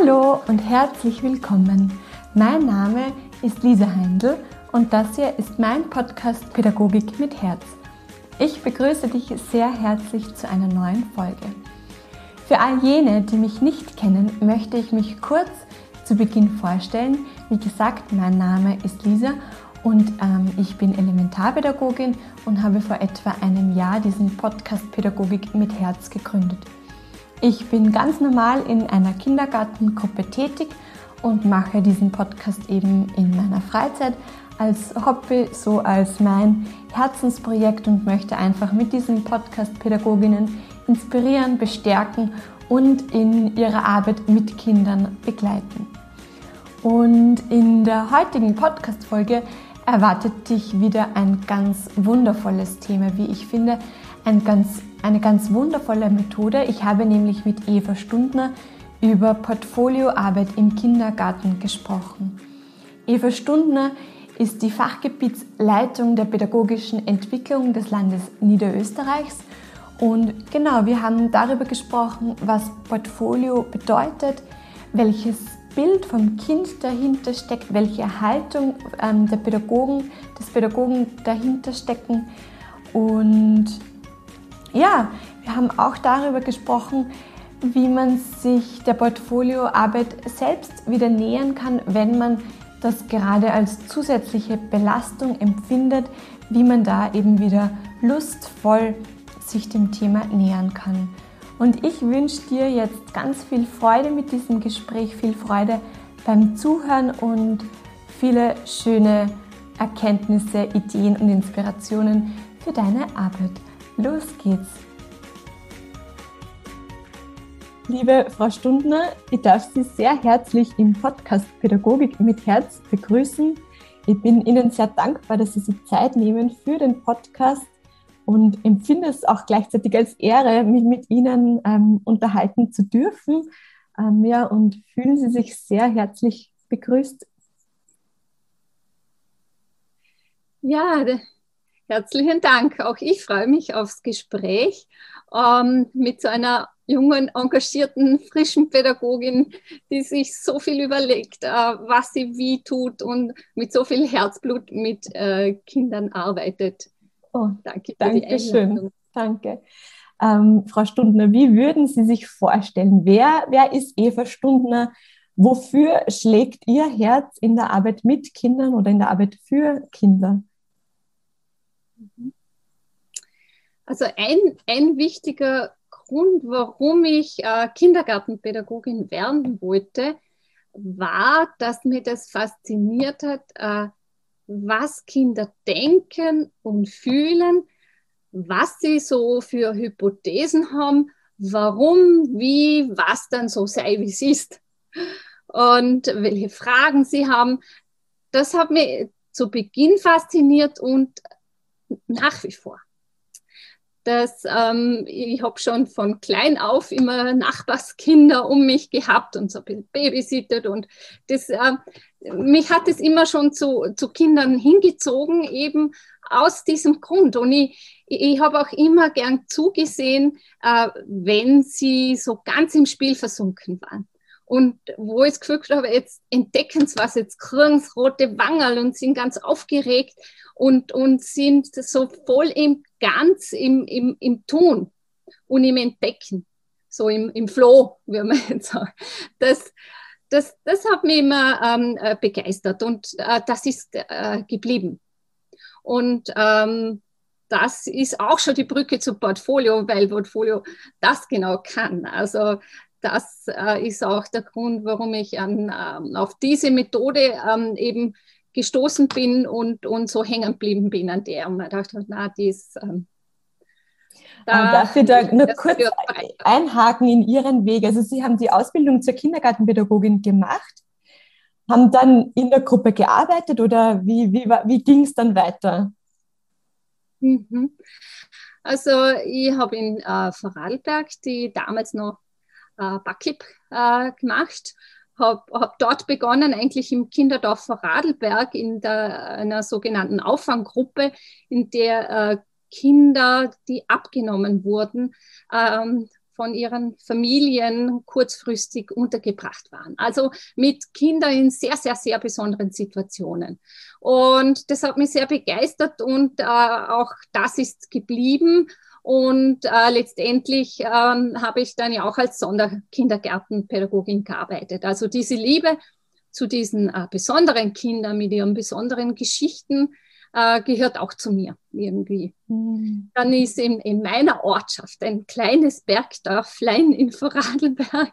Hallo und herzlich willkommen. Mein Name ist Lisa Heindl und das hier ist mein Podcast Pädagogik mit Herz. Ich begrüße dich sehr herzlich zu einer neuen Folge. Für all jene, die mich nicht kennen, möchte ich mich kurz zu Beginn vorstellen. Wie gesagt, mein Name ist Lisa und ähm, ich bin Elementarpädagogin und habe vor etwa einem Jahr diesen Podcast Pädagogik mit Herz gegründet. Ich bin ganz normal in einer Kindergartengruppe tätig und mache diesen Podcast eben in meiner Freizeit als Hobby, so als mein Herzensprojekt und möchte einfach mit diesem Podcast Pädagoginnen inspirieren, bestärken und in ihrer Arbeit mit Kindern begleiten. Und in der heutigen Podcast-Folge erwartet dich wieder ein ganz wundervolles Thema, wie ich finde, ein ganz eine ganz wundervolle Methode. Ich habe nämlich mit Eva Stundner über Portfolioarbeit im Kindergarten gesprochen. Eva Stundner ist die Fachgebietsleitung der pädagogischen Entwicklung des Landes Niederösterreichs. Und genau, wir haben darüber gesprochen, was Portfolio bedeutet, welches Bild vom Kind dahinter steckt, welche Haltung ähm, der Pädagogen, des Pädagogen dahinter stecken und ja, wir haben auch darüber gesprochen, wie man sich der Portfolioarbeit selbst wieder nähern kann, wenn man das gerade als zusätzliche Belastung empfindet, wie man da eben wieder lustvoll sich dem Thema nähern kann. Und ich wünsche dir jetzt ganz viel Freude mit diesem Gespräch, viel Freude beim Zuhören und viele schöne Erkenntnisse, Ideen und Inspirationen für deine Arbeit. Los geht's! Liebe Frau Stundner, ich darf Sie sehr herzlich im Podcast Pädagogik mit Herz begrüßen. Ich bin Ihnen sehr dankbar, dass Sie sich Zeit nehmen für den Podcast und empfinde es auch gleichzeitig als Ehre, mich mit Ihnen ähm, unterhalten zu dürfen. Ähm, ja, und fühlen Sie sich sehr herzlich begrüßt. Ja, Herzlichen Dank. Auch ich freue mich aufs Gespräch ähm, mit so einer jungen, engagierten, frischen Pädagogin, die sich so viel überlegt, äh, was sie wie tut und mit so viel Herzblut mit äh, Kindern arbeitet. Oh, danke. Danke schön. Danke. Ähm, Frau Stundner, wie würden Sie sich vorstellen? Wer, wer ist Eva Stundner? Wofür schlägt Ihr Herz in der Arbeit mit Kindern oder in der Arbeit für Kinder? Also ein, ein wichtiger Grund, warum ich äh, Kindergartenpädagogin werden wollte, war, dass mir das fasziniert hat, äh, was Kinder denken und fühlen, was sie so für Hypothesen haben, warum, wie, was dann so sei, wie es ist und welche Fragen sie haben. Das hat mich zu Beginn fasziniert und nach wie vor. Das, ähm, ich habe schon von klein auf immer Nachbarskinder um mich gehabt und so babysittet und das, äh, mich hat es immer schon zu, zu Kindern hingezogen, eben aus diesem Grund. Und ich, ich habe auch immer gern zugesehen, äh, wenn sie so ganz im Spiel versunken waren. Und wo ich das Gefühl habe, jetzt entdecken sie was, jetzt kriegen sie rote Wangerl und sind ganz aufgeregt und, und sind so voll im Ganz, im, im, im Tun und im Entdecken, so im, im Flow, wie man jetzt sagt. Das, das, das hat mich immer ähm, äh, begeistert und äh, das ist äh, geblieben. Und ähm, das ist auch schon die Brücke zum Portfolio, weil Portfolio das genau kann. Also das äh, ist auch der Grund, warum ich an, ähm, auf diese Methode ähm, eben gestoßen bin und, und so hängen geblieben bin an der. Und man dachte, na, die ist. Ähm, da, darf ich da nur kurz einhaken in Ihren Weg? Also Sie haben die Ausbildung zur Kindergartenpädagogin gemacht, haben dann in der Gruppe gearbeitet oder wie, wie, wie ging es dann weiter? Mhm. Also ich habe in äh, Vorarlberg, die damals noch äh, Backlip äh, gemacht. Habe hab dort begonnen, eigentlich im Kinderdorf Vorarlberg in der, einer sogenannten Auffanggruppe, in der äh, Kinder, die abgenommen wurden, ähm, von ihren Familien kurzfristig untergebracht waren. Also mit Kindern in sehr, sehr, sehr besonderen Situationen. Und das hat mich sehr begeistert und äh, auch das ist geblieben. Und äh, letztendlich ähm, habe ich dann ja auch als Sonderkindergartenpädagogin gearbeitet. Also diese Liebe zu diesen äh, besonderen Kindern mit ihren besonderen Geschichten äh, gehört auch zu mir irgendwie. Mhm. Dann ist in, in meiner Ortschaft ein kleines Bergdörflein in Vorarlberg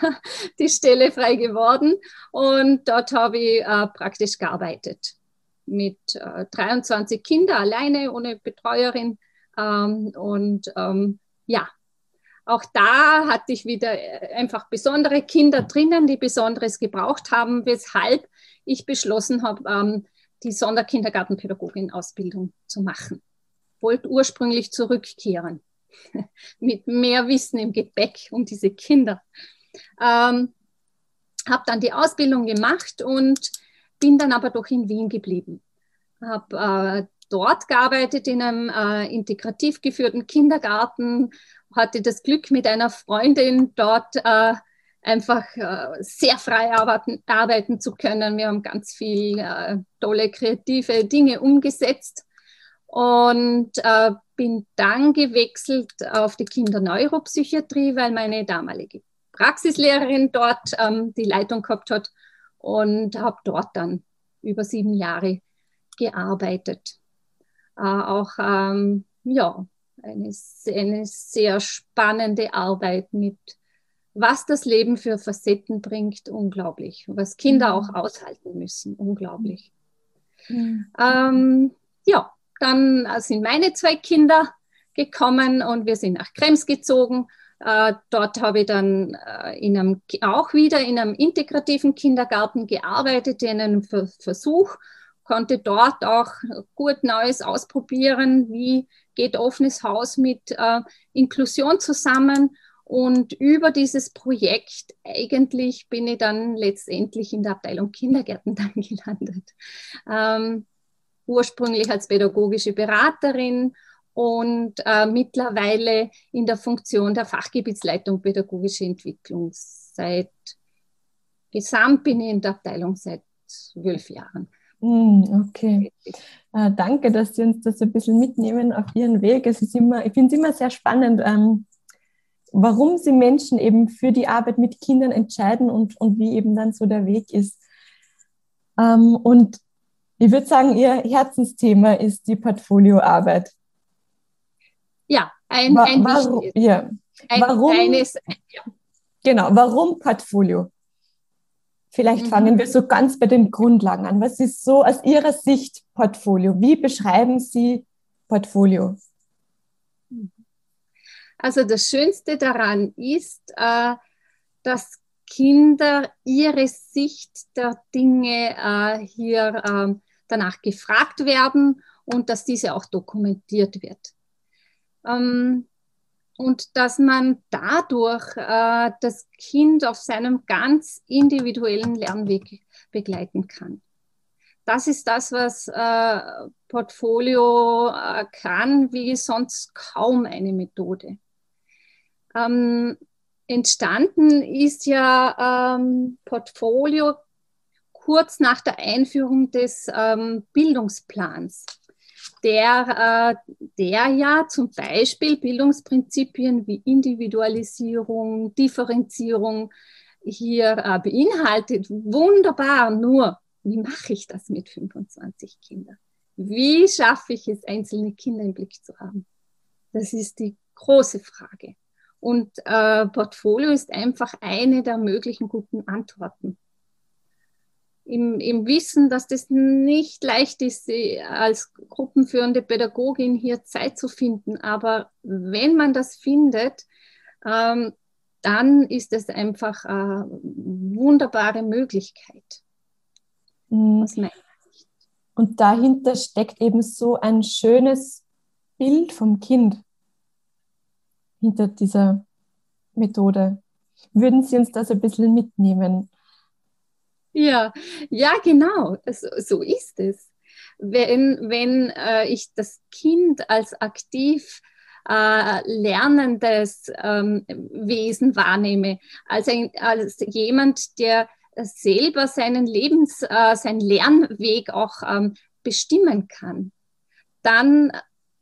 die Stelle frei geworden und dort habe ich äh, praktisch gearbeitet mit äh, 23 Kindern alleine ohne Betreuerin ähm, und ähm, ja, auch da hatte ich wieder äh, einfach besondere Kinder drinnen, die Besonderes gebraucht haben, weshalb ich beschlossen habe, ähm, die Sonderkindergartenpädagogin-Ausbildung zu machen. Wollte ursprünglich zurückkehren mit mehr Wissen im Gepäck um diese Kinder. Ähm, habe dann die Ausbildung gemacht und bin dann aber doch in Wien geblieben. Habe äh, dort gearbeitet in einem äh, integrativ geführten Kindergarten, hatte das Glück, mit einer Freundin dort äh, einfach äh, sehr frei arbeiten, arbeiten zu können. Wir haben ganz viel äh, tolle kreative Dinge umgesetzt und äh, bin dann gewechselt auf die Kinderneuropsychiatrie, weil meine damalige Praxislehrerin dort ähm, die Leitung gehabt hat und habe dort dann über sieben Jahre gearbeitet. Äh, auch ähm, ja, eine, eine sehr spannende Arbeit mit was das Leben für Facetten bringt, unglaublich. Was Kinder mhm. auch aushalten müssen, unglaublich. Mhm. Ähm, ja, dann sind meine zwei Kinder gekommen und wir sind nach Krems gezogen. Äh, dort habe ich dann äh, in einem, auch wieder in einem integrativen Kindergarten gearbeitet, in einem Ver Versuch, konnte dort auch gut Neues ausprobieren, wie geht offenes Haus mit äh, Inklusion zusammen und über dieses Projekt eigentlich bin ich dann letztendlich in der Abteilung Kindergärten dann gelandet. Ähm, ursprünglich als pädagogische Beraterin und äh, mittlerweile in der Funktion der Fachgebietsleitung Pädagogische Entwicklung. Seit gesamt bin ich in der Abteilung seit zwölf Jahren. Mm, okay. Äh, danke, dass Sie uns das ein bisschen mitnehmen auf Ihren Weg. Es ist immer, ich finde es immer sehr spannend, ähm, warum sie Menschen eben für die Arbeit mit Kindern entscheiden und, und wie eben dann so der Weg ist. Ähm, und ich würde sagen, Ihr Herzensthema ist die Portfolioarbeit. Ja, ein, Wa ein warum, ja. Ein, warum, eines, ja. Genau, warum Portfolio? Vielleicht mhm. fangen wir so ganz bei den Grundlagen an. Was ist so aus Ihrer Sicht Portfolio? Wie beschreiben Sie Portfolio? Also das Schönste daran ist, äh, dass Kinder ihre Sicht der Dinge äh, hier äh, danach gefragt werden und dass diese auch dokumentiert wird. Und dass man dadurch äh, das Kind auf seinem ganz individuellen Lernweg begleiten kann. Das ist das, was äh, Portfolio äh, kann, wie sonst kaum eine Methode. Ähm, entstanden ist ja ähm, Portfolio kurz nach der Einführung des ähm, Bildungsplans, der, äh, der ja zum Beispiel Bildungsprinzipien wie Individualisierung, Differenzierung hier äh, beinhaltet. Wunderbar, nur wie mache ich das mit 25 Kindern? Wie schaffe ich es, einzelne Kinder im Blick zu haben? Das ist die große Frage. Und äh, Portfolio ist einfach eine der möglichen guten Antworten. Im, Im Wissen, dass das nicht leicht ist, als gruppenführende Pädagogin hier Zeit zu finden. Aber wenn man das findet, ähm, dann ist es einfach eine wunderbare Möglichkeit. Mhm. Und dahinter steckt eben so ein schönes Bild vom Kind hinter dieser Methode. Würden Sie uns das ein bisschen mitnehmen? Ja, ja, genau. So, so ist es. Wenn, wenn äh, ich das Kind als aktiv äh, lernendes ähm, Wesen wahrnehme, als, ein, als jemand, der selber seinen Lebens, äh, seinen Lernweg auch ähm, bestimmen kann, dann,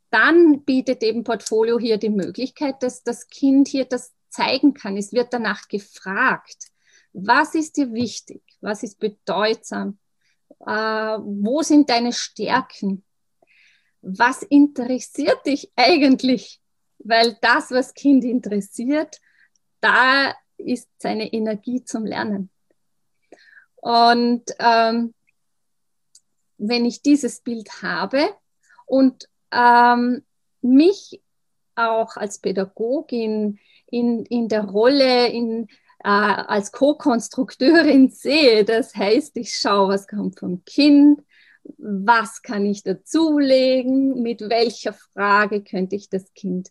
dann bietet eben Portfolio hier die Möglichkeit, dass das Kind hier das zeigen kann. Es wird danach gefragt, was ist dir wichtig, was ist bedeutsam, äh, wo sind deine Stärken, was interessiert dich eigentlich? Weil das, was Kind interessiert, da ist seine Energie zum Lernen. Und ähm, wenn ich dieses Bild habe und ähm, mich auch als Pädagogin in, in der Rolle in, äh, als Co-Konstrukteurin sehe, das heißt, ich schaue, was kommt vom Kind, was kann ich dazulegen, mit welcher Frage könnte ich das Kind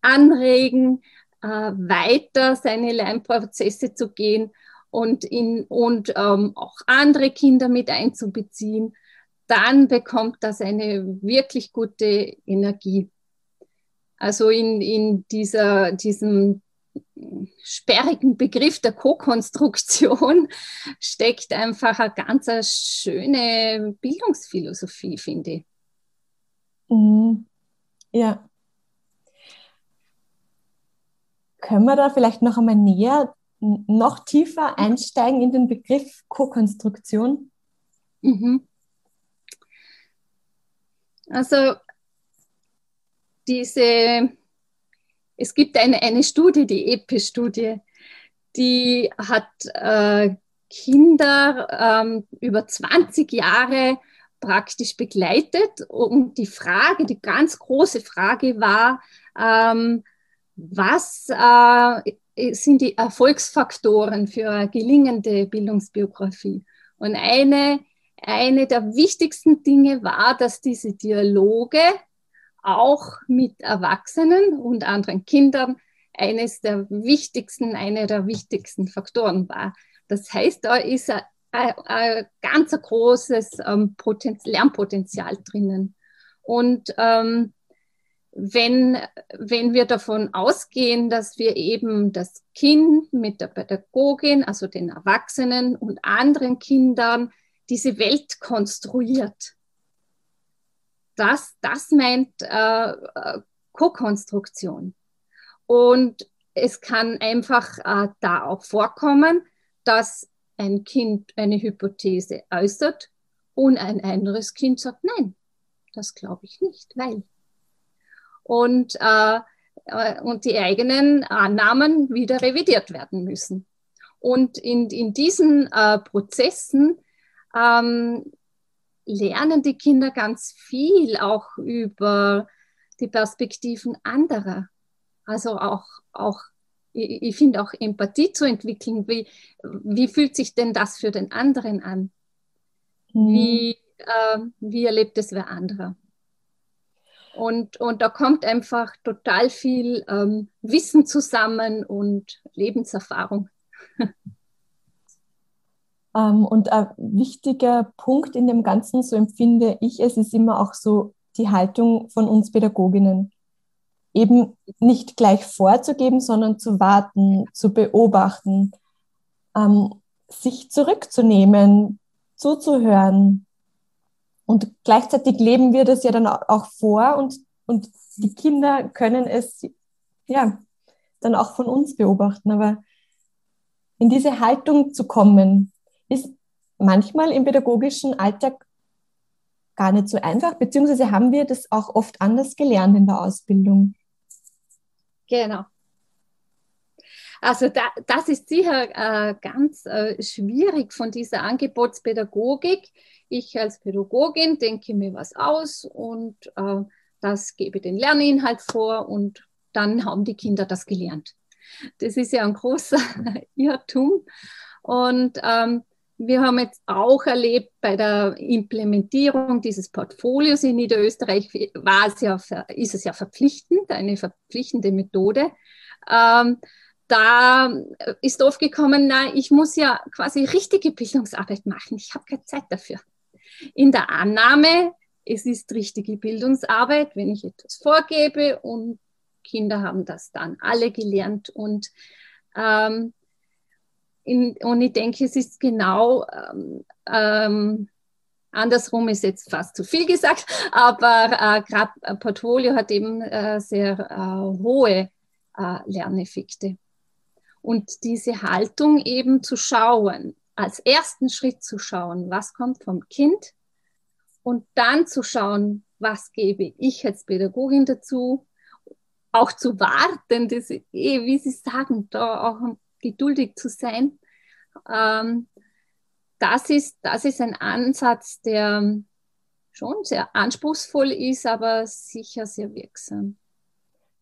anregen, äh, weiter seine Lernprozesse zu gehen und, in, und ähm, auch andere Kinder mit einzubeziehen, dann bekommt das eine wirklich gute Energie. Also in, in dieser, diesem sperrigen Begriff der Co-Konstruktion steckt einfach eine ganz schöne Bildungsphilosophie, finde ich. Mhm. Ja. Können wir da vielleicht noch einmal näher, noch tiefer einsteigen in den Begriff Co-Konstruktion? Mhm. Also diese es gibt eine, eine Studie, die EPI-Studie, die hat äh, Kinder ähm, über 20 Jahre praktisch begleitet. Und die Frage, die ganz große Frage war, ähm, was äh, sind die Erfolgsfaktoren für eine gelingende Bildungsbiografie? Und eine, eine der wichtigsten Dinge war, dass diese Dialoge auch mit Erwachsenen und anderen Kindern eines der wichtigsten, eine der wichtigsten Faktoren war. Das heißt, da ist ein, ein, ein ganz großes ähm, Lernpotenzial drinnen. Und ähm, wenn, wenn wir davon ausgehen, dass wir eben das Kind mit der Pädagogin, also den Erwachsenen und anderen Kindern diese Welt konstruiert, das, das meint äh, äh, Co-Konstruktion. Und es kann einfach äh, da auch vorkommen, dass ein Kind eine Hypothese äußert und ein anderes Kind sagt, nein, das glaube ich nicht, weil. Und, äh, äh und die eigenen Annahmen wieder revidiert werden müssen. Und in, in diesen äh, Prozessen ähm, lernen die Kinder ganz viel auch über die Perspektiven anderer. Also auch, auch ich, ich finde auch Empathie zu entwickeln. Wie, wie fühlt sich denn das für den anderen an? Mhm. Wie, äh, wie erlebt es wer anderer? Und, und da kommt einfach total viel ähm, Wissen zusammen und Lebenserfahrung. Ähm, und ein wichtiger Punkt in dem Ganzen, so empfinde ich es, ist immer auch so die Haltung von uns Pädagoginnen. Eben nicht gleich vorzugeben, sondern zu warten, zu beobachten, ähm, sich zurückzunehmen, zuzuhören. Und gleichzeitig leben wir das ja dann auch vor und, und die Kinder können es ja dann auch von uns beobachten. Aber in diese Haltung zu kommen, ist manchmal im pädagogischen Alltag gar nicht so einfach, beziehungsweise haben wir das auch oft anders gelernt in der Ausbildung. Genau. Also da, das ist sicher äh, ganz äh, schwierig von dieser Angebotspädagogik. Ich als Pädagogin denke mir was aus und äh, das gebe den Lerninhalt vor und dann haben die Kinder das gelernt. Das ist ja ein großer Irrtum. Und ähm, wir haben jetzt auch erlebt bei der Implementierung dieses Portfolios in Niederösterreich war es ja, ist es ja verpflichtend, eine verpflichtende Methode. Ähm, da ist oft gekommen, na, ich muss ja quasi richtige Bildungsarbeit machen. Ich habe keine Zeit dafür. In der Annahme, es ist richtige Bildungsarbeit, wenn ich etwas vorgebe und Kinder haben das dann alle gelernt und ähm, in, und ich denke, es ist genau ähm, ähm, andersrum ist jetzt fast zu viel gesagt, aber äh, gerade Portfolio hat eben äh, sehr äh, hohe äh, Lerneffekte. Und diese Haltung eben zu schauen, als ersten Schritt zu schauen, was kommt vom Kind und dann zu schauen, was gebe ich als Pädagogin dazu, auch zu warten, das, eh, wie Sie sagen, da auch geduldig zu sein. Ähm, das, ist, das ist ein Ansatz, der schon sehr anspruchsvoll ist, aber sicher sehr wirksam.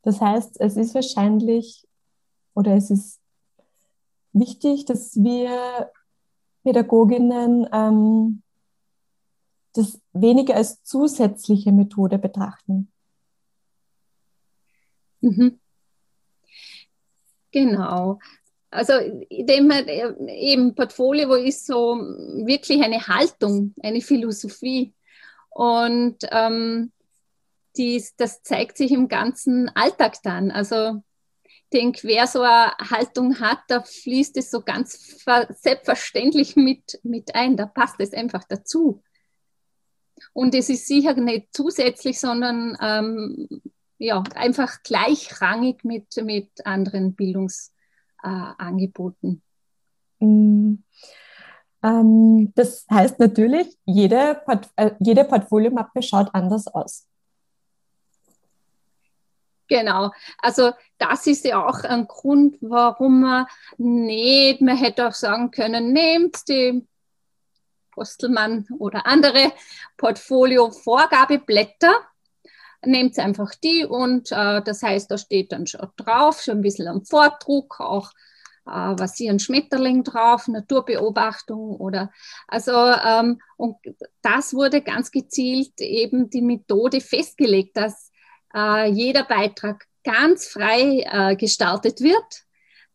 Das heißt, es ist wahrscheinlich oder es ist wichtig, dass wir Pädagoginnen ähm, das weniger als zusätzliche Methode betrachten. Mhm. Genau. Also dem eben Portfolio wo ist so wirklich eine Haltung, eine Philosophie. Und ähm, dies, das zeigt sich im ganzen Alltag dann. Also ich denke, wer so eine Haltung hat, da fließt es so ganz selbstverständlich mit, mit ein. Da passt es einfach dazu. Und es ist sicher nicht zusätzlich, sondern ähm, ja, einfach gleichrangig mit, mit anderen Bildungsangeboten. Äh, mm. ähm, das heißt natürlich, jede, Port äh, jede Portfoliomappe schaut anders aus. Genau, also das ist ja auch ein Grund, warum man nicht, man hätte auch sagen können, nehmt die Postelmann oder andere Portfolio-Vorgabeblätter nehmt einfach die und äh, das heißt, da steht dann schon drauf, schon ein bisschen am Vordruck, auch äh, was hier ein Schmetterling drauf, Naturbeobachtung oder also ähm, und das wurde ganz gezielt eben die Methode festgelegt, dass äh, jeder Beitrag ganz frei äh, gestaltet wird,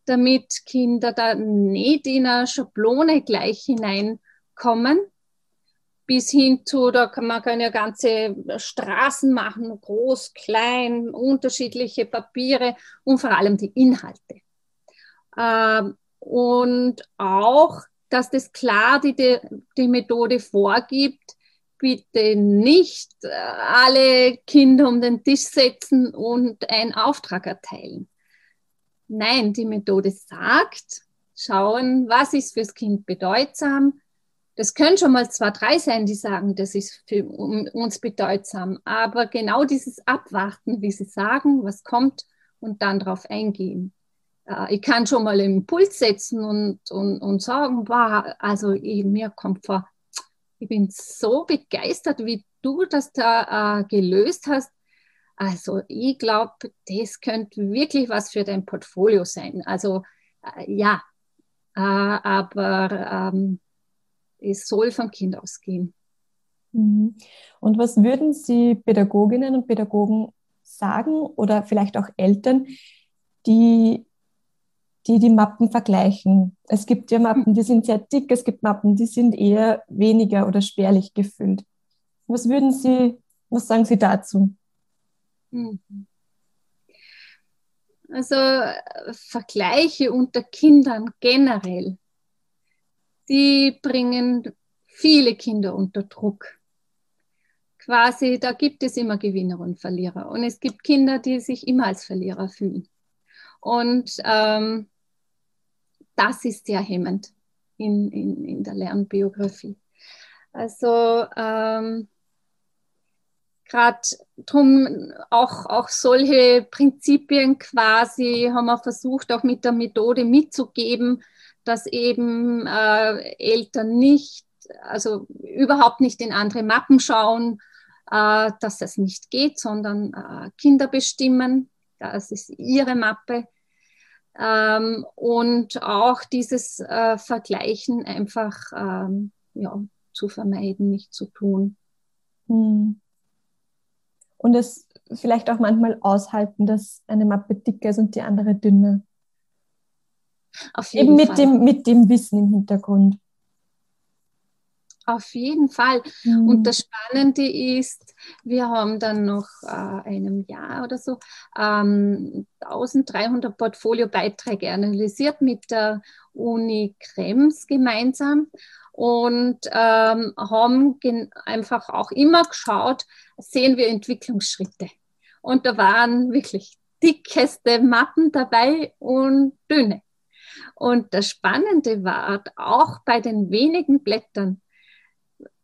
damit Kinder da nicht in eine Schablone gleich hineinkommen, bis hin zu, da kann man kann ja ganze Straßen machen, groß, klein, unterschiedliche Papiere und vor allem die Inhalte. Ähm, und auch, dass das klar die, die Methode vorgibt, bitte nicht äh, alle Kinder um den Tisch setzen und einen Auftrag erteilen. Nein, die Methode sagt, schauen, was ist fürs Kind bedeutsam, das können schon mal zwei, drei sein, die sagen, das ist für uns bedeutsam. Aber genau dieses Abwarten, wie sie sagen, was kommt und dann darauf eingehen. Äh, ich kann schon mal einen Impuls setzen und, und, und sagen, wow, also ich, mir kommt vor, ich bin so begeistert, wie du das da äh, gelöst hast. Also ich glaube, das könnte wirklich was für dein Portfolio sein. Also äh, ja, äh, aber ähm, es soll vom Kind ausgehen. Mhm. Und was würden Sie Pädagoginnen und Pädagogen sagen oder vielleicht auch Eltern, die die, die Mappen vergleichen? Es gibt ja Mappen, die sind sehr dick, es gibt Mappen, die sind eher weniger oder spärlich gefüllt. Was würden Sie, was sagen Sie dazu? Mhm. Also Vergleiche unter Kindern generell die bringen viele Kinder unter Druck. Quasi, da gibt es immer Gewinner und Verlierer. Und es gibt Kinder, die sich immer als Verlierer fühlen. Und ähm, das ist sehr hemmend in, in, in der Lernbiografie. Also ähm, gerade drum auch, auch solche Prinzipien quasi haben wir versucht, auch mit der Methode mitzugeben, dass eben äh, Eltern nicht, also überhaupt nicht in andere Mappen schauen, äh, dass das nicht geht, sondern äh, Kinder bestimmen. Das ist ihre Mappe. Ähm, und auch dieses äh, Vergleichen einfach ähm, ja, zu vermeiden, nicht zu tun. Hm. Und es vielleicht auch manchmal aushalten, dass eine Mappe dicker ist und die andere dünner. Auf jeden Eben mit Fall. dem, mit dem Wissen im Hintergrund. auf jeden Fall. Mhm. Und das Spannende ist, wir haben dann nach äh, einem Jahr oder so ähm, 1300 Portfoliobeiträge analysiert mit der Uni Krems gemeinsam und ähm, haben einfach auch immer geschaut, sehen wir Entwicklungsschritte. Und da waren wirklich dickeste Mappen dabei und dünne. Und das Spannende war, auch bei den wenigen Blättern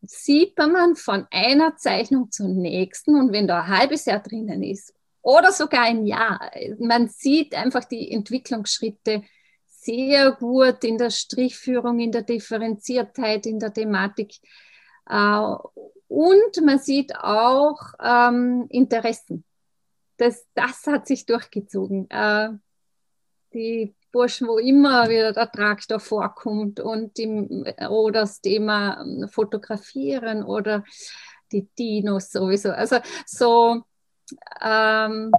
sieht man von einer Zeichnung zur nächsten und wenn da ein halbes Jahr drinnen ist oder sogar ein Jahr, man sieht einfach die Entwicklungsschritte sehr gut in der Strichführung, in der Differenziertheit, in der Thematik. Äh, und man sieht auch ähm, Interessen. Das, das hat sich durchgezogen. Äh, die Burschen, wo immer wieder der Traktor vorkommt und die, oder das Thema ähm, Fotografieren oder die Dinos sowieso. Also so, ähm,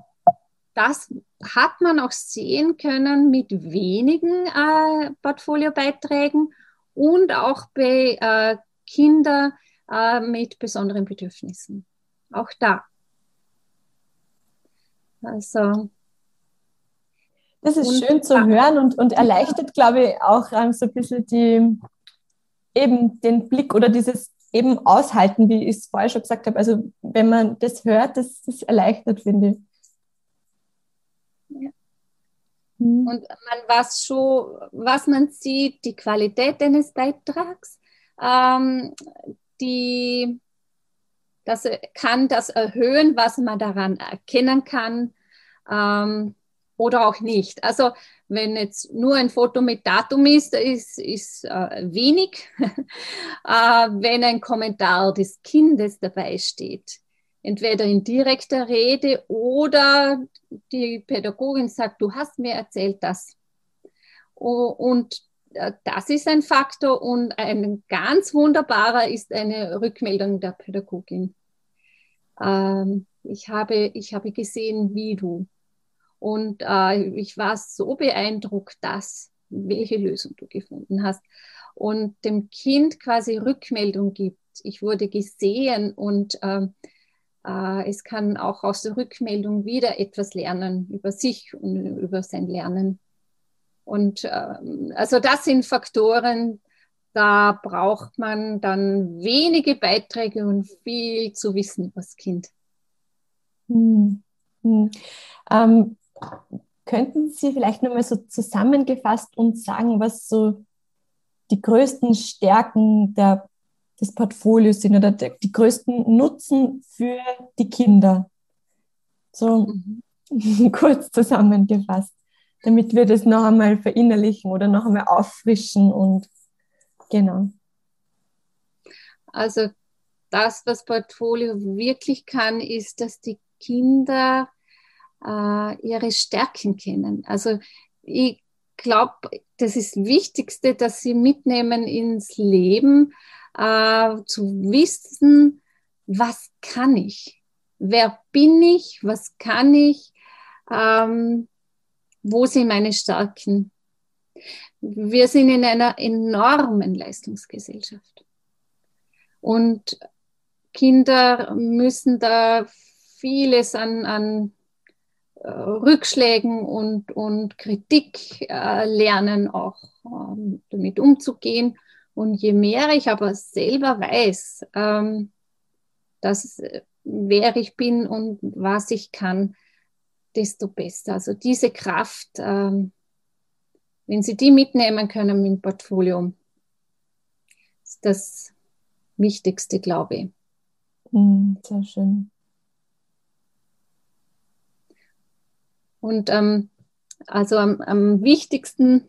das hat man auch sehen können mit wenigen äh, Portfoliobeiträgen und auch bei äh, Kindern äh, mit besonderen Bedürfnissen. Auch da. Also das ist und, schön zu hören und, und erleichtert, glaube ich, auch ähm, so ein bisschen die, eben den Blick oder dieses eben aushalten, wie ich es vorher schon gesagt habe. Also wenn man das hört, das, das erleichtert, finde ich. Ja. Hm. Und man weiß schon, was man sieht, die Qualität eines Beitrags, ähm, die, das kann das erhöhen, was man daran erkennen kann. Ähm, oder auch nicht. Also wenn jetzt nur ein Foto mit Datum ist, ist, ist äh, wenig. äh, wenn ein Kommentar des Kindes dabei steht, entweder in direkter Rede oder die Pädagogin sagt, du hast mir erzählt das. Und äh, das ist ein Faktor und ein ganz wunderbarer ist eine Rückmeldung der Pädagogin. Ähm, ich, habe, ich habe gesehen, wie du und äh, ich war so beeindruckt, dass welche Lösung du gefunden hast und dem Kind quasi Rückmeldung gibt. Ich wurde gesehen und äh, äh, es kann auch aus der Rückmeldung wieder etwas lernen über sich und über sein Lernen. Und äh, also das sind Faktoren, da braucht man dann wenige Beiträge und viel zu wissen über das Kind. Hm. Hm. Ähm, Könnten Sie vielleicht nochmal so zusammengefasst uns sagen, was so die größten Stärken der, des Portfolios sind oder der, die größten Nutzen für die Kinder? So mhm. kurz zusammengefasst, damit wir das noch einmal verinnerlichen oder noch einmal auffrischen und genau. Also das, was Portfolio wirklich kann, ist, dass die Kinder äh, ihre Stärken kennen. Also ich glaube, das ist das Wichtigste, dass sie mitnehmen ins Leben, äh, zu wissen, was kann ich? Wer bin ich? Was kann ich? Ähm, wo sind meine Stärken? Wir sind in einer enormen Leistungsgesellschaft. Und Kinder müssen da vieles an, an Rückschlägen und, und Kritik äh, lernen, auch ähm, damit umzugehen. Und je mehr ich aber selber weiß, ähm, dass, wer ich bin und was ich kann, desto besser. Also diese Kraft, ähm, wenn Sie die mitnehmen können im Portfolio, ist das Wichtigste, glaube ich. Hm, sehr schön. Und ähm, also am, am wichtigsten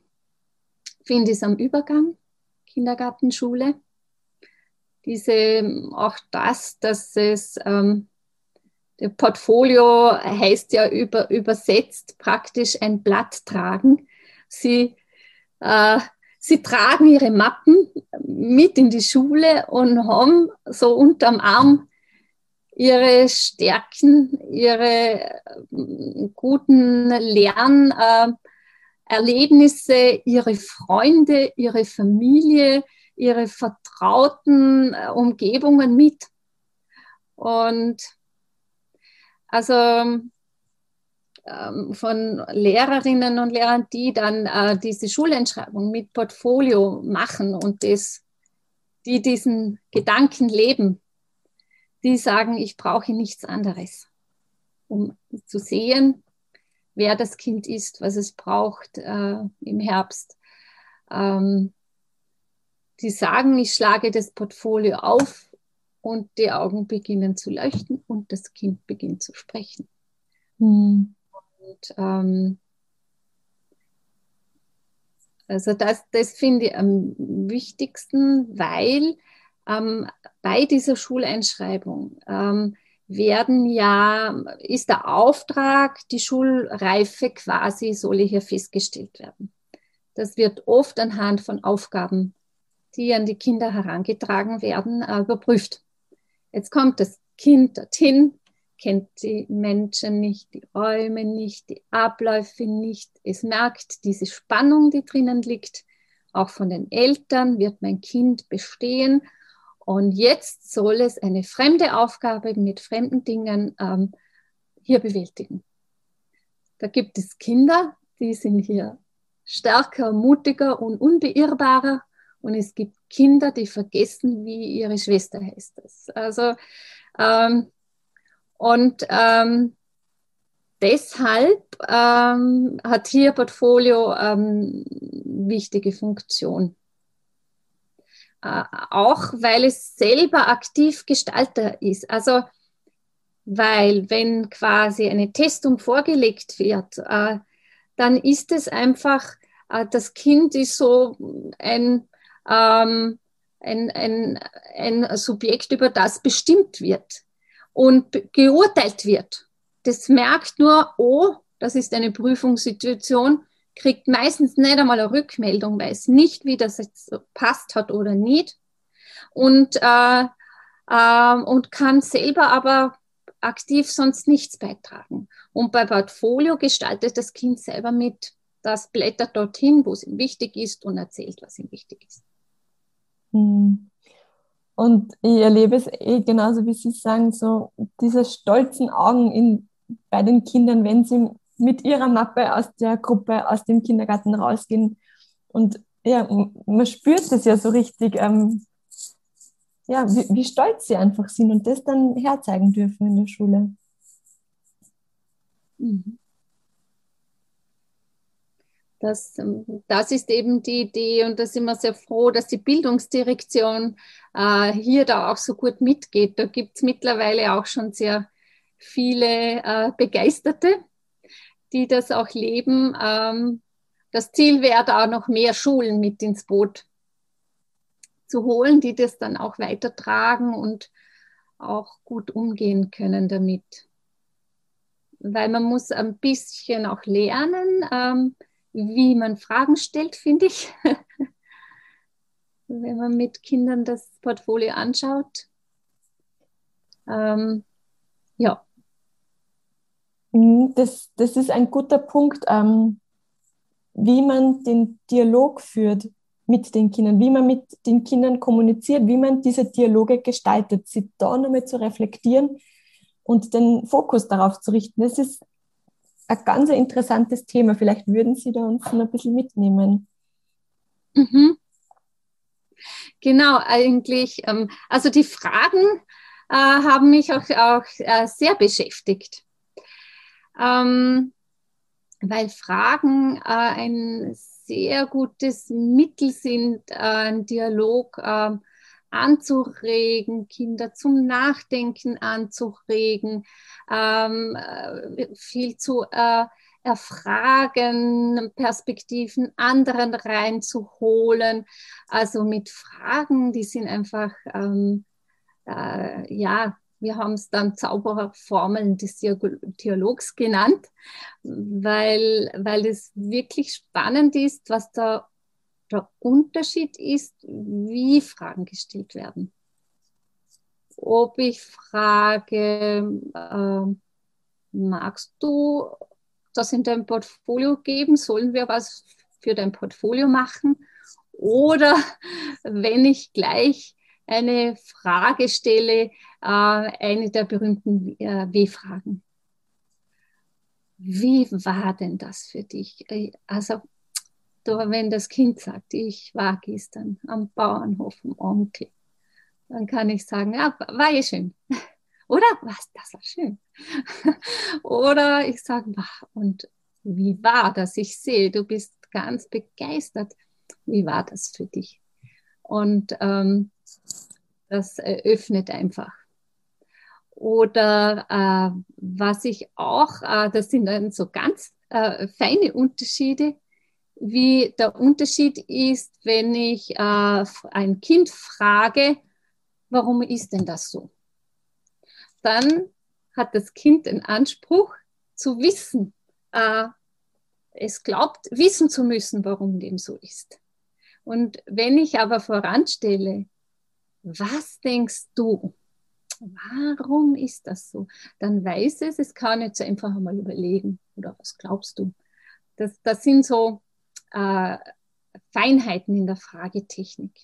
finde ich es am Übergang, Kindergartenschule. Diese, auch das, dass es, ähm, der Portfolio heißt ja über, übersetzt praktisch ein Blatt tragen. Sie, äh, sie tragen ihre Mappen mit in die Schule und haben so unterm Arm ihre Stärken, ihre äh, guten Lernerlebnisse, ihre Freunde, ihre Familie, ihre vertrauten äh, Umgebungen mit. Und also ähm, von Lehrerinnen und Lehrern, die dann äh, diese Schulentschreibung mit Portfolio machen und das, die diesen Gedanken leben, die sagen, ich brauche nichts anderes, um zu sehen, wer das Kind ist, was es braucht äh, im Herbst. Ähm, die sagen, ich schlage das Portfolio auf und die Augen beginnen zu leuchten und das Kind beginnt zu sprechen. Mhm. Und, ähm, also das, das finde ich am wichtigsten, weil ähm, bei dieser Schuleinschreibung ähm, werden ja, ist der Auftrag, die Schulreife quasi soll hier festgestellt werden. Das wird oft anhand von Aufgaben, die an die Kinder herangetragen werden, äh, überprüft. Jetzt kommt das Kind dorthin, kennt die Menschen nicht, die Räume nicht, die Abläufe nicht. Es merkt diese Spannung, die drinnen liegt. Auch von den Eltern wird mein Kind bestehen und jetzt soll es eine fremde Aufgabe mit fremden Dingen ähm, hier bewältigen. Da gibt es Kinder, die sind hier stärker, mutiger und unbeirrbarer. Und es gibt Kinder, die vergessen, wie ihre Schwester heißt. Das. Also, ähm, und ähm, deshalb ähm, hat hier Portfolio ähm, wichtige Funktion. Äh, auch weil es selber aktiv Gestalter ist. Also weil wenn quasi eine Testung vorgelegt wird, äh, dann ist es einfach, äh, das Kind ist so ein, ähm, ein, ein, ein Subjekt, über das bestimmt wird und geurteilt wird. Das merkt nur, oh, das ist eine Prüfungssituation, kriegt meistens nicht einmal eine Rückmeldung, weiß nicht, wie das jetzt passt hat oder nicht. Und, äh, äh, und kann selber aber aktiv sonst nichts beitragen. Und bei Portfolio gestaltet das Kind selber mit, das blättert dorthin, wo es ihm wichtig ist und erzählt, was ihm wichtig ist. Hm. Und ich erlebe es eh genauso, wie Sie sagen, so diese stolzen Augen in, bei den Kindern, wenn sie mit ihrer Mappe aus der Gruppe, aus dem Kindergarten rausgehen. Und ja, man spürt es ja so richtig, ähm, ja, wie, wie, stolz sie einfach sind und das dann herzeigen dürfen in der Schule. Mhm. Das, ähm, das ist eben die Idee und da sind wir sehr froh, dass die Bildungsdirektion äh, hier da auch so gut mitgeht. Da gibt es mittlerweile auch schon sehr viele äh, Begeisterte, die das auch leben. Ähm, das Ziel wäre da noch mehr Schulen mit ins Boot zu holen, die das dann auch weitertragen und auch gut umgehen können damit. Weil man muss ein bisschen auch lernen, ähm, wie man Fragen stellt, finde ich. Wenn man mit Kindern das Portfolio anschaut. Ähm, ja. Mhm, das, das ist ein guter Punkt, ähm, wie man den Dialog führt mit den Kindern, wie man mit den Kindern kommuniziert, wie man diese Dialoge gestaltet, sie da nochmal zu reflektieren und den Fokus darauf zu richten. Das ist ein ganz interessantes Thema. Vielleicht würden Sie da uns noch ein bisschen mitnehmen. Mhm. Genau, eigentlich. Ähm, also die Fragen äh, haben mich auch, auch äh, sehr beschäftigt ähm, weil Fragen äh, ein sehr gutes Mittel sind, äh, einen Dialog äh, anzuregen, Kinder zum Nachdenken anzuregen, ähm, äh, viel zu äh, erfragen, Perspektiven anderen reinzuholen. Also mit Fragen, die sind einfach, ähm, äh, ja, wir haben es dann Zaubererformeln des Dialogs genannt, weil, weil es wirklich spannend ist, was da der Unterschied ist, wie Fragen gestellt werden. Ob ich frage, äh, magst du das in dein Portfolio geben? Sollen wir was für dein Portfolio machen? Oder wenn ich gleich eine Frage stelle, äh, eine der berühmten äh, W-Fragen. Wie war denn das für dich? Äh, also, wenn das Kind sagt, ich war gestern am Bauernhof vom Onkel, dann kann ich sagen, ja, war eh schön. Oder was, das war schön. Oder ich sage, und wie war das? Ich sehe, du bist ganz begeistert. Wie war das für dich? Und ähm, das öffnet einfach. Oder äh, was ich auch, äh, das sind dann so ganz äh, feine Unterschiede, wie der Unterschied ist, wenn ich äh, ein Kind frage, warum ist denn das so? Dann hat das Kind den Anspruch zu wissen, äh, es glaubt, wissen zu müssen, warum dem so ist. Und wenn ich aber voranstelle, was denkst du? Warum ist das so? Dann weiß es, es kann jetzt einfach einmal überlegen. Oder was glaubst du? Das, das sind so äh, Feinheiten in der Fragetechnik.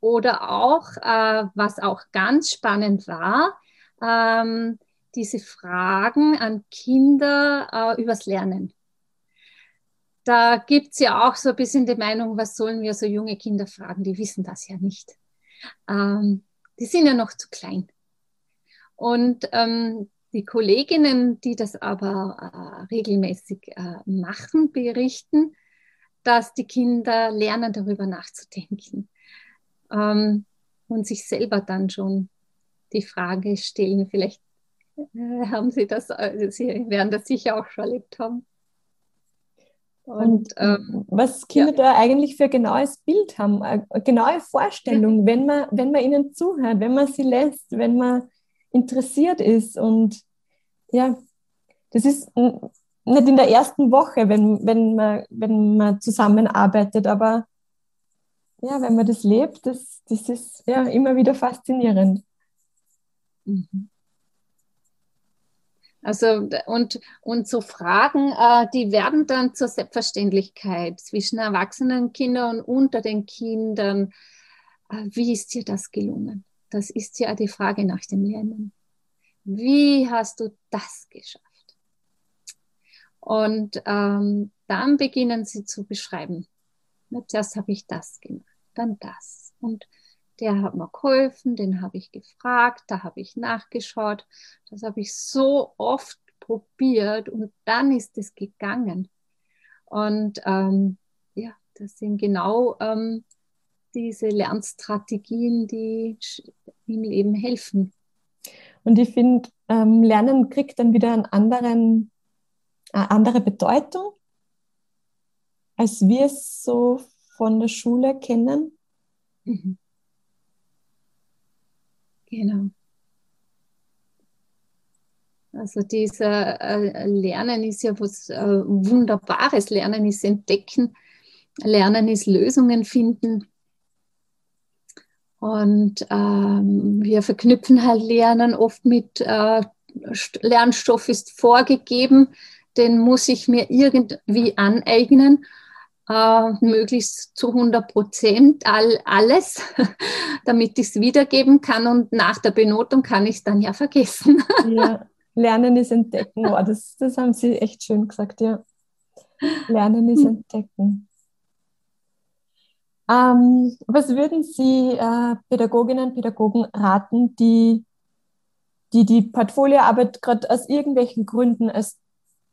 Oder auch, äh, was auch ganz spannend war, ähm, diese Fragen an Kinder äh, übers Lernen. Da gibt es ja auch so ein bisschen die Meinung, was sollen wir so junge Kinder fragen? Die wissen das ja nicht. Ähm, die sind ja noch zu klein. Und ähm, die Kolleginnen, die das aber äh, regelmäßig äh, machen, berichten, dass die Kinder lernen, darüber nachzudenken ähm, und sich selber dann schon die Frage stellen. Vielleicht äh, haben Sie das, also Sie werden das sicher auch schon erlebt haben. Und, ähm, was Kinder ja. da eigentlich für ein genaues Bild haben, eine genaue Vorstellung, ja. wenn, man, wenn man ihnen zuhört, wenn man sie lässt, wenn man interessiert ist. Und ja, das ist nicht in der ersten Woche, wenn, wenn, man, wenn man zusammenarbeitet, aber ja, wenn man das lebt, das, das ist ja immer wieder faszinierend. Mhm. Also und, und so Fragen, äh, die werden dann zur Selbstverständlichkeit zwischen erwachsenen Kindern und unter den Kindern. Äh, wie ist dir das gelungen? Das ist ja die Frage nach dem Lernen. Wie hast du das geschafft? Und ähm, dann beginnen sie zu beschreiben. Zuerst habe ich das gemacht, dann das. Und der hat mir geholfen, den habe ich gefragt, da habe ich nachgeschaut. Das habe ich so oft probiert und dann ist es gegangen. Und ähm, ja, das sind genau ähm, diese Lernstrategien, die im Leben helfen. Und ich finde, ähm, Lernen kriegt dann wieder einen anderen, eine andere Bedeutung, als wir es so von der Schule kennen. Mhm. Genau. Also dieser äh, Lernen ist ja was äh, Wunderbares. Lernen ist Entdecken. Lernen ist Lösungen finden. Und ähm, wir verknüpfen halt Lernen oft mit äh, Lernstoff ist vorgegeben, den muss ich mir irgendwie aneignen äh, möglichst zu 100 Prozent all, alles, damit ich es wiedergeben kann und nach der Benotung kann ich es dann ja vergessen. ja, Lernen ist entdecken. Oh, das, das haben Sie echt schön gesagt, ja. Lernen ist hm. entdecken. Ähm, was würden Sie äh, Pädagoginnen und Pädagogen raten, die die, die Portfolioarbeit gerade aus irgendwelchen Gründen als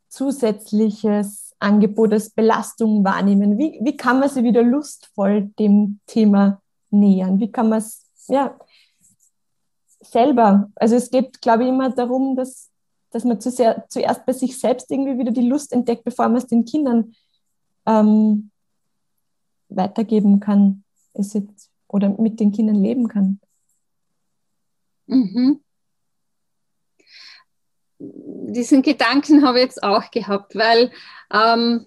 zusätzliches Angebot als Belastung wahrnehmen? Wie, wie kann man sich wieder lustvoll dem Thema nähern? Wie kann man es ja, selber, also es geht, glaube ich, immer darum, dass, dass man zu sehr, zuerst bei sich selbst irgendwie wieder die Lust entdeckt, bevor man es den Kindern ähm, weitergeben kann ist jetzt, oder mit den Kindern leben kann. Mhm diesen Gedanken habe ich jetzt auch gehabt, weil ähm,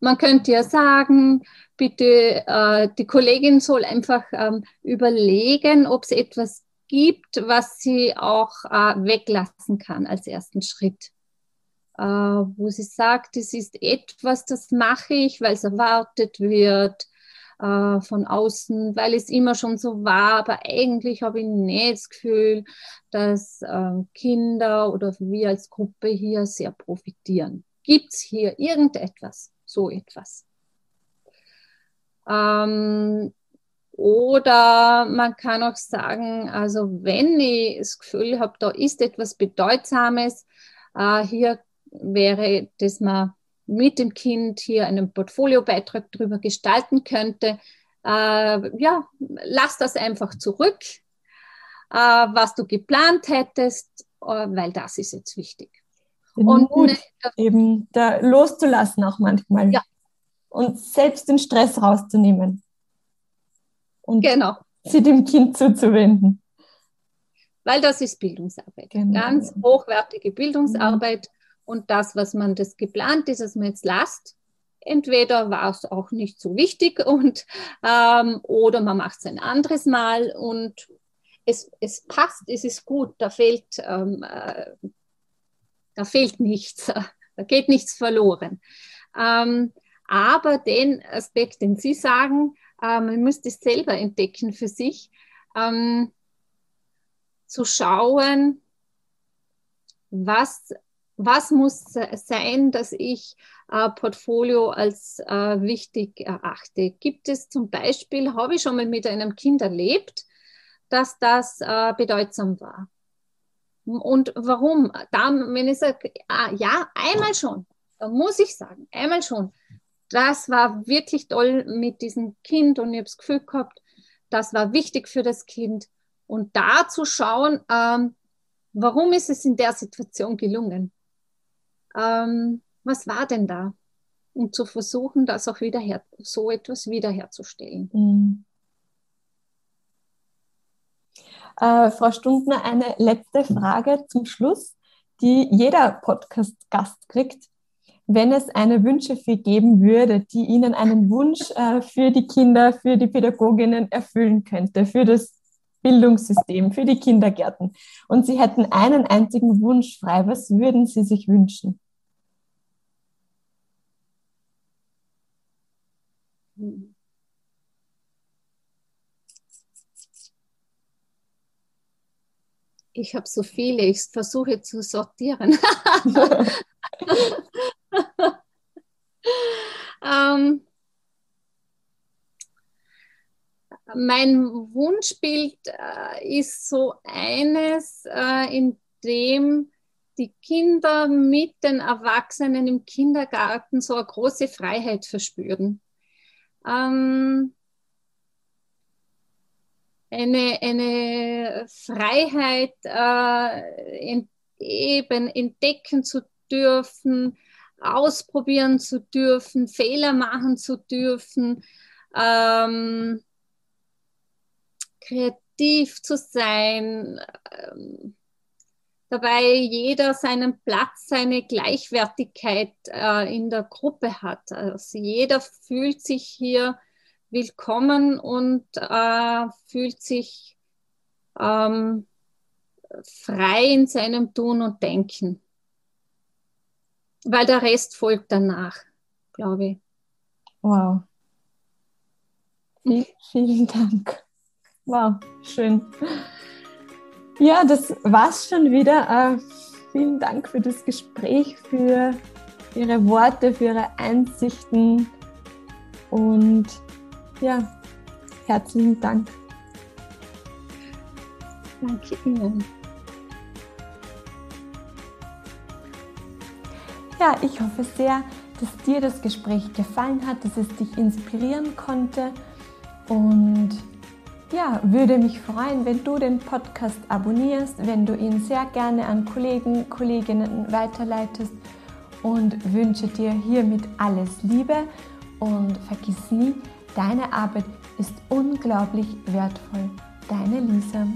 man könnte ja sagen, bitte, äh, die Kollegin soll einfach ähm, überlegen, ob es etwas gibt, was sie auch äh, weglassen kann als ersten Schritt. Äh, wo sie sagt, es ist etwas, das mache ich, weil es erwartet wird, äh, von außen, weil es immer schon so war, aber eigentlich habe ich nicht das Gefühl, dass äh, Kinder oder wir als Gruppe hier sehr profitieren. Gibt es hier irgendetwas, so etwas? Ähm, oder man kann auch sagen, also wenn ich das Gefühl habe, da ist etwas Bedeutsames, äh, hier wäre, dass man mit dem Kind hier einen Portfoliobeitrag drüber gestalten könnte. Äh, ja, lass das einfach zurück, äh, was du geplant hättest, äh, weil das ist jetzt wichtig. Den und Mut, ne, eben da loszulassen auch manchmal. Ja. Und selbst den Stress rauszunehmen. Und genau. sie dem Kind zuzuwenden. Weil das ist Bildungsarbeit. Genau. Ganz hochwertige Bildungsarbeit. Mhm und das, was man das geplant ist, was man jetzt lasst, entweder war es auch nicht so wichtig und ähm, oder man macht es ein anderes Mal und es, es passt, es ist gut, da fehlt, ähm, äh, da fehlt nichts, da geht nichts verloren. Ähm, aber den Aspekt, den Sie sagen, äh, man müsste es selber entdecken für sich, ähm, zu schauen, was was muss sein, dass ich äh, Portfolio als äh, wichtig erachte? Gibt es zum Beispiel, habe ich schon mal mit einem Kind erlebt, dass das äh, bedeutsam war? Und warum? Da, wenn ich sage, ah, ja, einmal schon, da muss ich sagen, einmal schon. Das war wirklich toll mit diesem Kind und ich habe das Gefühl gehabt, das war wichtig für das Kind. Und da zu schauen, ähm, warum ist es in der Situation gelungen? Ähm, was war denn da? Und zu versuchen, das auch wieder her so etwas wiederherzustellen. Mhm. Äh, Frau Stundner, eine letzte Frage zum Schluss, die jeder Podcast-Gast kriegt. Wenn es eine Wünschefee geben würde, die Ihnen einen Wunsch äh, für die Kinder, für die Pädagoginnen erfüllen könnte, für das Bildungssystem, für die Kindergärten, und Sie hätten einen einzigen Wunsch frei, was würden Sie sich wünschen? Ich habe so viele, ich versuche zu sortieren. ähm, mein Wunschbild äh, ist so eines, äh, in dem die Kinder mit den Erwachsenen im Kindergarten so eine große Freiheit verspüren. Ähm, eine, eine Freiheit äh, in, eben entdecken zu dürfen, ausprobieren zu dürfen, Fehler machen zu dürfen, ähm, kreativ zu sein, ähm, dabei jeder seinen Platz, seine Gleichwertigkeit äh, in der Gruppe hat. Also jeder fühlt sich hier willkommen und äh, fühlt sich ähm, frei in seinem Tun und Denken. Weil der Rest folgt danach, glaube ich. Wow. Vielen, vielen Dank. Wow, schön. Ja, das war's schon wieder. Äh, vielen Dank für das Gespräch, für Ihre Worte, für Ihre Einsichten und ja, herzlichen Dank. Danke Ihnen. Ja, ich hoffe sehr, dass dir das Gespräch gefallen hat, dass es dich inspirieren konnte und ja, würde mich freuen, wenn du den Podcast abonnierst, wenn du ihn sehr gerne an Kollegen, Kolleginnen weiterleitest und wünsche dir hiermit alles Liebe und vergiss nie, deine Arbeit ist unglaublich wertvoll. Deine Lisa.